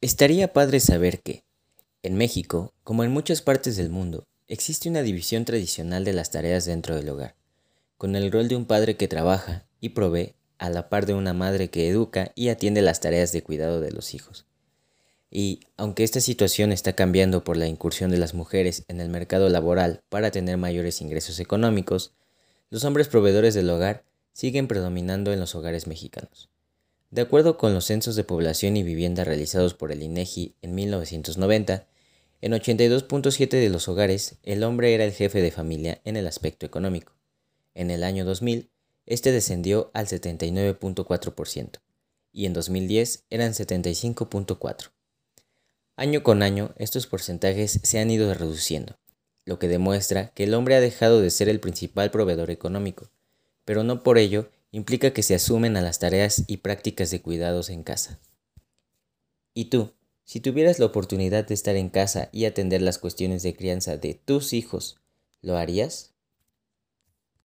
Estaría padre saber que, en México, como en muchas partes del mundo, existe una división tradicional de las tareas dentro del hogar, con el rol de un padre que trabaja y provee a la par de una madre que educa y atiende las tareas de cuidado de los hijos. Y aunque esta situación está cambiando por la incursión de las mujeres en el mercado laboral para tener mayores ingresos económicos, los hombres proveedores del hogar siguen predominando en los hogares mexicanos. De acuerdo con los censos de población y vivienda realizados por el INEGI en 1990, en 82.7 de los hogares el hombre era el jefe de familia en el aspecto económico. En el año 2000, este descendió al 79.4% y en 2010 eran 75.4. Año con año, estos porcentajes se han ido reduciendo, lo que demuestra que el hombre ha dejado de ser el principal proveedor económico, pero no por ello implica que se asumen a las tareas y prácticas de cuidados en casa. ¿Y tú, si tuvieras la oportunidad de estar en casa y atender las cuestiones de crianza de tus hijos, lo harías?